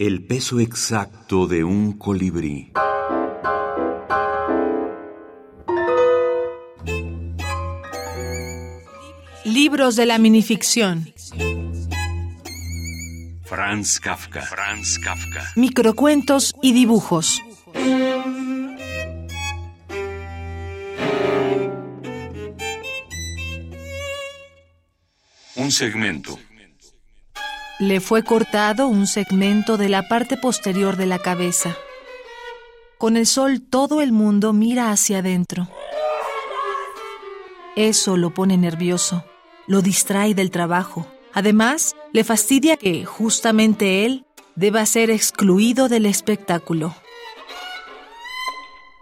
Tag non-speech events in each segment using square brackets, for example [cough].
El peso exacto de un colibrí. Libros de la minificción. Franz Kafka. Franz Kafka. Microcuentos y dibujos. Un segmento. Le fue cortado un segmento de la parte posterior de la cabeza. Con el sol todo el mundo mira hacia adentro. Eso lo pone nervioso, lo distrae del trabajo. Además, le fastidia que justamente él deba ser excluido del espectáculo.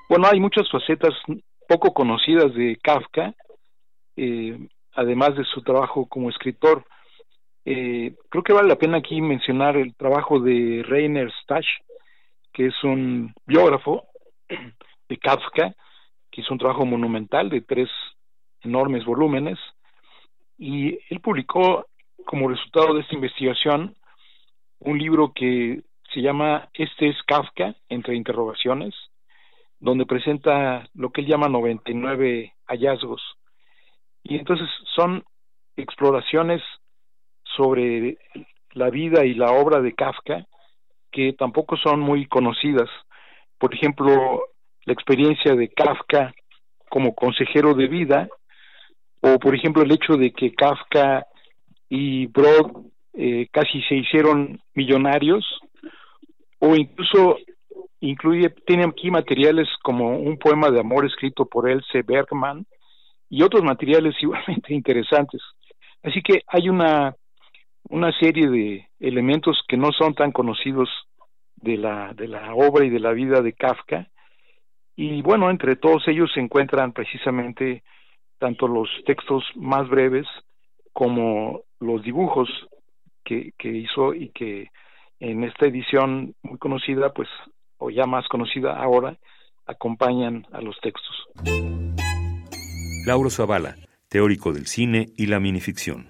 Bueno, hay muchas facetas poco conocidas de Kafka, eh, además de su trabajo como escritor. Eh, creo que vale la pena aquí mencionar el trabajo de Rainer Stasch, que es un biógrafo de Kafka, que hizo un trabajo monumental de tres enormes volúmenes, y él publicó como resultado de esta investigación un libro que se llama Este es Kafka, entre interrogaciones, donde presenta lo que él llama 99 hallazgos. Y entonces son exploraciones sobre la vida y la obra de Kafka que tampoco son muy conocidas. Por ejemplo, la experiencia de Kafka como consejero de vida, o por ejemplo el hecho de que Kafka y Brod eh, casi se hicieron millonarios, o incluso incluye, tiene aquí materiales como un poema de amor escrito por Else Bergman y otros materiales [laughs] igualmente interesantes. Así que hay una, una serie de elementos que no son tan conocidos de la, de la obra y de la vida de Kafka. Y bueno, entre todos ellos se encuentran precisamente tanto los textos más breves como los dibujos que, que hizo y que en esta edición muy conocida, pues, o ya más conocida ahora, acompañan a los textos. Lauro Zavala, teórico del cine y la minificción.